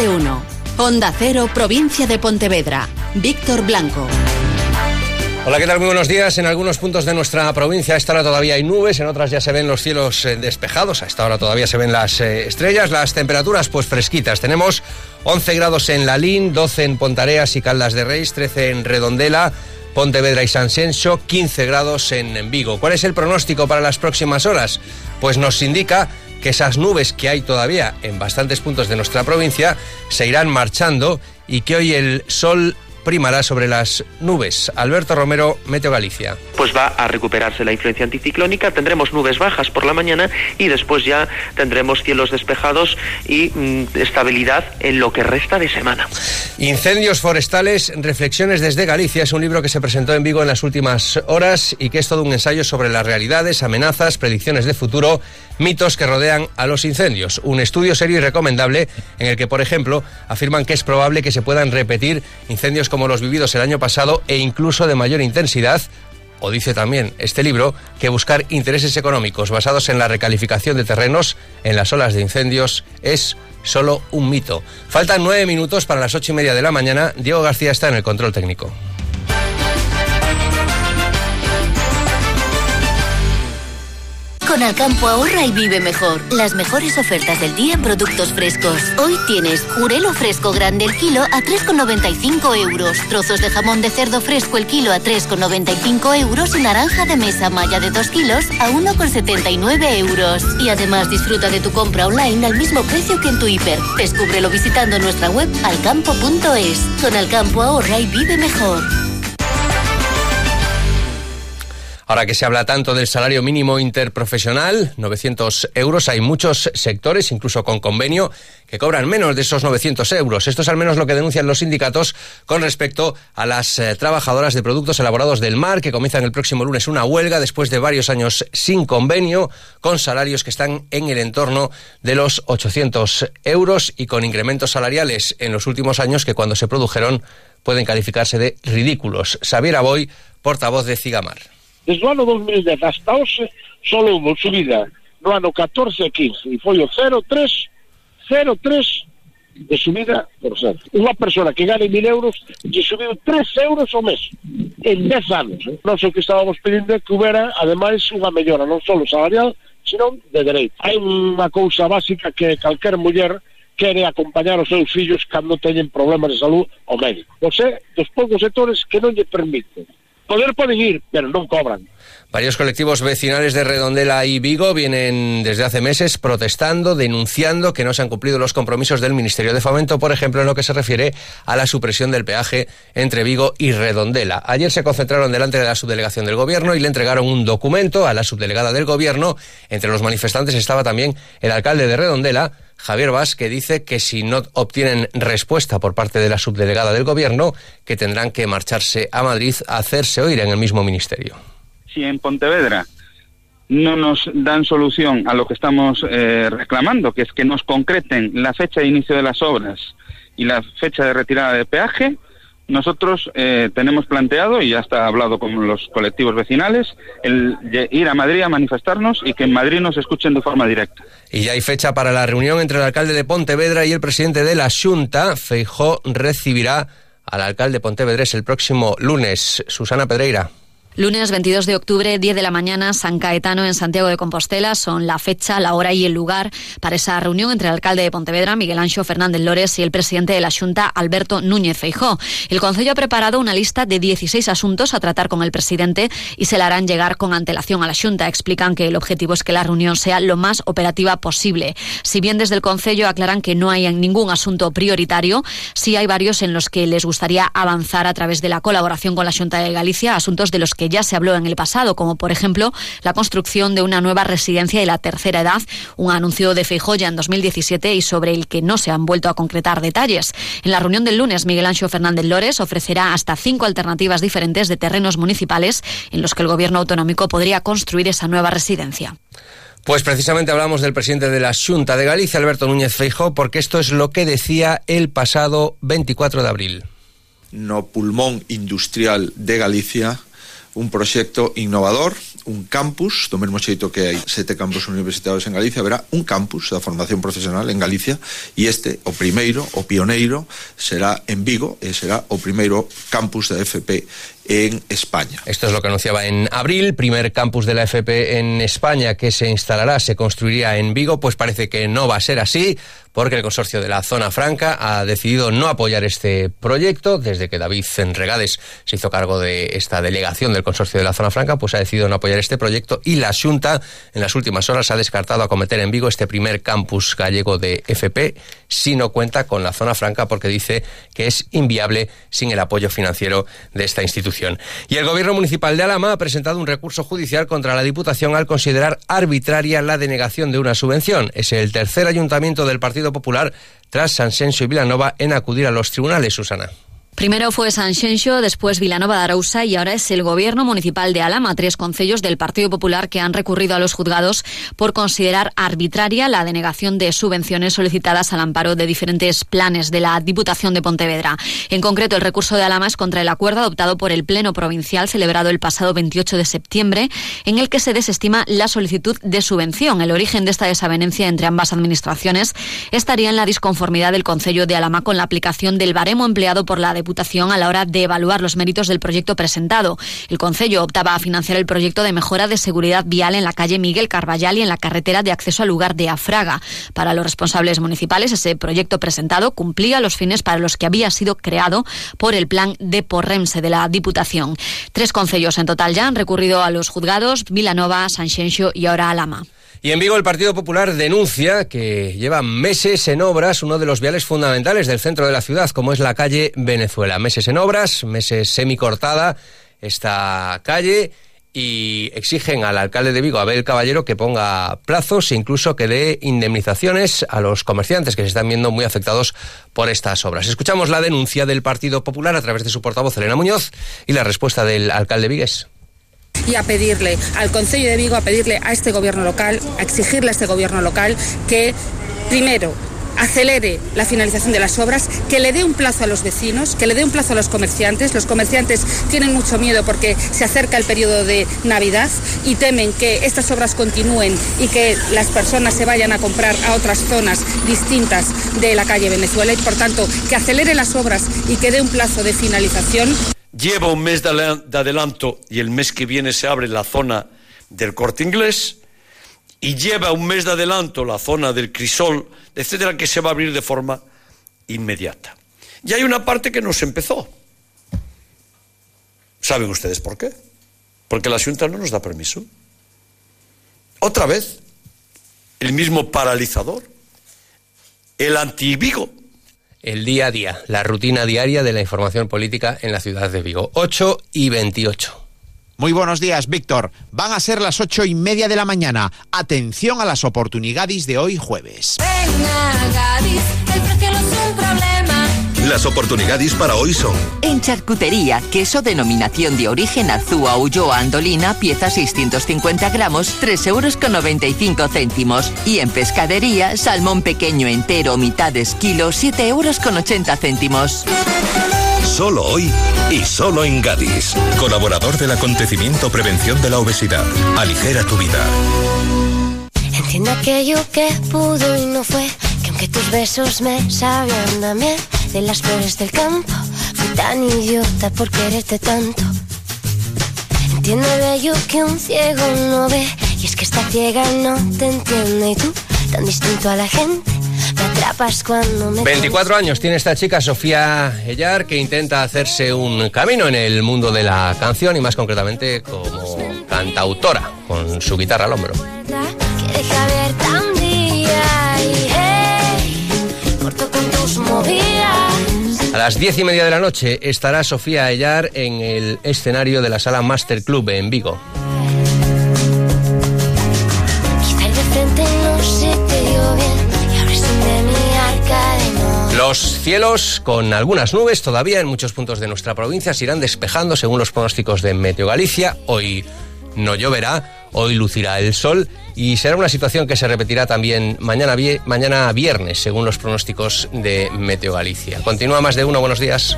de uno. Cero, provincia de Pontevedra. Víctor Blanco. Hola, ¿qué tal? Muy buenos días. En algunos puntos de nuestra provincia a esta hora todavía hay nubes, en otras ya se ven los cielos eh, despejados, a esta hora todavía se ven las eh, estrellas, las temperaturas pues fresquitas. Tenemos 11 grados en Lalín, 12 en Pontareas y Caldas de Reis, 13 en Redondela, Pontevedra y San Senso, 15 grados en Vigo. ¿Cuál es el pronóstico para las próximas horas? Pues nos indica que esas nubes que hay todavía en bastantes puntos de nuestra provincia se irán marchando y que hoy el sol primará sobre las nubes. Alberto Romero, Meteo Galicia. Pues va a recuperarse la influencia anticiclónica, tendremos nubes bajas por la mañana y después ya tendremos cielos despejados y mm, estabilidad en lo que resta de semana. Incendios forestales, reflexiones desde Galicia es un libro que se presentó en Vigo en las últimas horas y que es todo un ensayo sobre las realidades, amenazas, predicciones de futuro, mitos que rodean a los incendios. Un estudio serio y recomendable en el que, por ejemplo, afirman que es probable que se puedan repetir incendios como como los vividos el año pasado e incluso de mayor intensidad, o dice también este libro, que buscar intereses económicos basados en la recalificación de terrenos en las olas de incendios es solo un mito. Faltan nueve minutos para las ocho y media de la mañana. Diego García está en el control técnico. Con Alcampo ahorra y vive mejor. Las mejores ofertas del día en productos frescos. Hoy tienes jurelo fresco grande el kilo a 3,95 euros. Trozos de jamón de cerdo fresco el kilo a 3,95 euros y naranja de mesa malla de 2 kilos a 1,79 euros. Y además disfruta de tu compra online al mismo precio que en tu hiper. Descúbrelo visitando nuestra web alcampo.es. Con Alcampo ahorra y vive mejor. Ahora que se habla tanto del salario mínimo interprofesional, 900 euros, hay muchos sectores, incluso con convenio, que cobran menos de esos 900 euros. Esto es al menos lo que denuncian los sindicatos con respecto a las eh, trabajadoras de productos elaborados del mar, que comienzan el próximo lunes una huelga después de varios años sin convenio, con salarios que están en el entorno de los 800 euros y con incrementos salariales en los últimos años que cuando se produjeron pueden calificarse de ridículos. Xavier Aboy, portavoz de Cigamar. Desde o ano 2010 hasta hoxe só houve subida no ano 14 e 15 e foi o 0,3 0,3 de subida por cento. Unha persona que gane mil euros lle subiu 3 euros ao mes en 10 anos. Eh? Non sei que estábamos pedindo que houbera, ademais, unha mellora non só salarial, sino de dereito. Hai unha cousa básica que calquer muller quere acompañar os seus fillos cando teñen problemas de salud ao médico. Você, dos poucos sectores que non lle permiten Poder pueden ir, pero no cobran. Varios colectivos vecinales de Redondela y Vigo vienen desde hace meses protestando, denunciando que no se han cumplido los compromisos del Ministerio de Fomento, por ejemplo, en lo que se refiere a la supresión del peaje entre Vigo y Redondela. Ayer se concentraron delante de la subdelegación del Gobierno y le entregaron un documento a la subdelegada del Gobierno. Entre los manifestantes estaba también el alcalde de Redondela, Javier Vaz, que dice que si no obtienen respuesta por parte de la subdelegada del Gobierno, que tendrán que marcharse a Madrid a hacerse oír en el mismo ministerio. Si en Pontevedra no nos dan solución a lo que estamos eh, reclamando, que es que nos concreten la fecha de inicio de las obras y la fecha de retirada de peaje, nosotros eh, tenemos planteado, y ya está hablado con los colectivos vecinales, el ir a Madrid a manifestarnos y que en Madrid nos escuchen de forma directa. Y ya hay fecha para la reunión entre el alcalde de Pontevedra y el presidente de la Junta. Feijó recibirá al alcalde Pontevedrés el próximo lunes. Susana Pedreira. Lunes 22 de octubre, 10 de la mañana, San Caetano en Santiago de Compostela son la fecha, la hora y el lugar para esa reunión entre el alcalde de Pontevedra, Miguel Anxo Fernández Lores, y el presidente de la Junta, Alberto Núñez Feijó. El Consejo ha preparado una lista de 16 asuntos a tratar con el presidente y se la harán llegar con antelación a la Junta. Explican que el objetivo es que la reunión sea lo más operativa posible. Si bien desde el Consejo aclaran que no hay ningún asunto prioritario, sí hay varios en los que les gustaría avanzar a través de la colaboración con la Junta de Galicia, asuntos de los que ya se habló en el pasado, como por ejemplo la construcción de una nueva residencia de la tercera edad, un anuncio de Feijoya en 2017 y sobre el que no se han vuelto a concretar detalles. En la reunión del lunes, Miguel Ancho Fernández Lores ofrecerá hasta cinco alternativas diferentes de terrenos municipales en los que el gobierno autonómico podría construir esa nueva residencia. Pues precisamente hablamos del presidente de la Junta de Galicia, Alberto Núñez Feijó, porque esto es lo que decía el pasado 24 de abril. No pulmón industrial de Galicia un proxecto innovador, un campus, do mesmo xeito que hai sete campus universitarios en Galicia, haberá un campus da formación profesional en Galicia e este, o primeiro, o pioneiro, será en Vigo e será o primeiro campus da FP en España. Esto es lo que anunciaba en abril, primer campus de la FP en España que se instalará, se construiría en Vigo, pues parece que no va a ser así, porque el consorcio de la Zona Franca ha decidido no apoyar este proyecto. Desde que David Enregades se hizo cargo de esta delegación del consorcio de la Zona Franca, pues ha decidido no apoyar este proyecto y la Junta en las últimas horas ha descartado acometer en Vigo este primer campus gallego de FP si no cuenta con la Zona Franca porque dice que es inviable sin el apoyo financiero de esta institución. Y el gobierno municipal de Alama ha presentado un recurso judicial contra la Diputación al considerar arbitraria la denegación de una subvención. Es el tercer ayuntamiento del Partido Popular tras Sansenso y Vilanova en acudir a los tribunales, Susana. Primero fue Sanxenxo, después Vilanova de Arousa y ahora es el Gobierno Municipal de Alama, tres concellos del Partido Popular que han recurrido a los juzgados por considerar arbitraria la denegación de subvenciones solicitadas al amparo de diferentes planes de la Diputación de Pontevedra. En concreto, el recurso de Alama es contra el acuerdo adoptado por el Pleno Provincial celebrado el pasado 28 de septiembre, en el que se desestima la solicitud de subvención. El origen de esta desavenencia entre ambas administraciones estaría en la disconformidad del Concello de Alama con la aplicación del baremo empleado por la Diputación a la hora de evaluar los méritos del proyecto presentado. El Concello optaba a financiar el proyecto de mejora de seguridad vial en la calle Miguel Carballal y en la carretera de acceso al lugar de Afraga. Para los responsables municipales, ese proyecto presentado cumplía los fines para los que había sido creado por el plan de Porremse de la Diputación. Tres concellos en total ya han recurrido a los juzgados Vilanova, Sanxenxo y ahora Alama. Y en Vigo el Partido Popular denuncia que lleva meses en obras uno de los viales fundamentales del centro de la ciudad, como es la calle Venezuela. Meses en obras, meses semicortada esta calle y exigen al alcalde de Vigo, Abel Caballero, que ponga plazos e incluso que dé indemnizaciones a los comerciantes que se están viendo muy afectados por estas obras. Escuchamos la denuncia del Partido Popular a través de su portavoz Elena Muñoz y la respuesta del alcalde Vigues y a pedirle al Consejo de Vigo, a pedirle a este gobierno local, a exigirle a este gobierno local que, primero, acelere la finalización de las obras, que le dé un plazo a los vecinos, que le dé un plazo a los comerciantes. Los comerciantes tienen mucho miedo porque se acerca el periodo de Navidad y temen que estas obras continúen y que las personas se vayan a comprar a otras zonas distintas de la calle Venezuela y, por tanto, que acelere las obras y que dé un plazo de finalización lleva un mes de adelanto y el mes que viene se abre la zona del corte inglés y lleva un mes de adelanto la zona del crisol, etcétera, que se va a abrir de forma inmediata. Y hay una parte que no se empezó. ¿Saben ustedes por qué? Porque la Junta no nos da permiso. Otra vez, el mismo paralizador, el antivigo el día a día, la rutina diaria de la información política en la ciudad de Vigo. 8 y 28. Muy buenos días, Víctor. Van a ser las ocho y media de la mañana. Atención a las oportunidades de hoy jueves. Las oportunidades para hoy son... En charcutería, queso denominación de origen Azúa Ulloa Andolina, pieza 650 gramos, 3 euros con 95 céntimos. Y en pescadería, salmón pequeño entero, mitades kilo, 7 euros con 80 céntimos. Solo hoy y solo en Gadis. Colaborador del acontecimiento Prevención de la Obesidad. Aligera tu vida. Entiendo aquello que pudo y no fue, que aunque tus besos me sabían a miel de las flores del campo. Fui tan idiota por quererte tanto. Entiende bello que un ciego no ve. Y es que esta ciega no te entiende. Y tú, tan distinto a la gente, me atrapas cuando me. 24 años tiene esta chica, Sofía Ellar, que intenta hacerse un camino en el mundo de la canción y más concretamente como cantautora, con su guitarra al hombro. A las diez y media de la noche estará Sofía Ayar en el escenario de la sala Master Club en Vigo. Los cielos con algunas nubes todavía en muchos puntos de nuestra provincia se irán despejando según los pronósticos de Meteo Galicia. Hoy no lloverá, hoy lucirá el sol y será una situación que se repetirá también mañana, viernes, según los pronósticos de Meteo Galicia. Continúa más de uno, buenos días.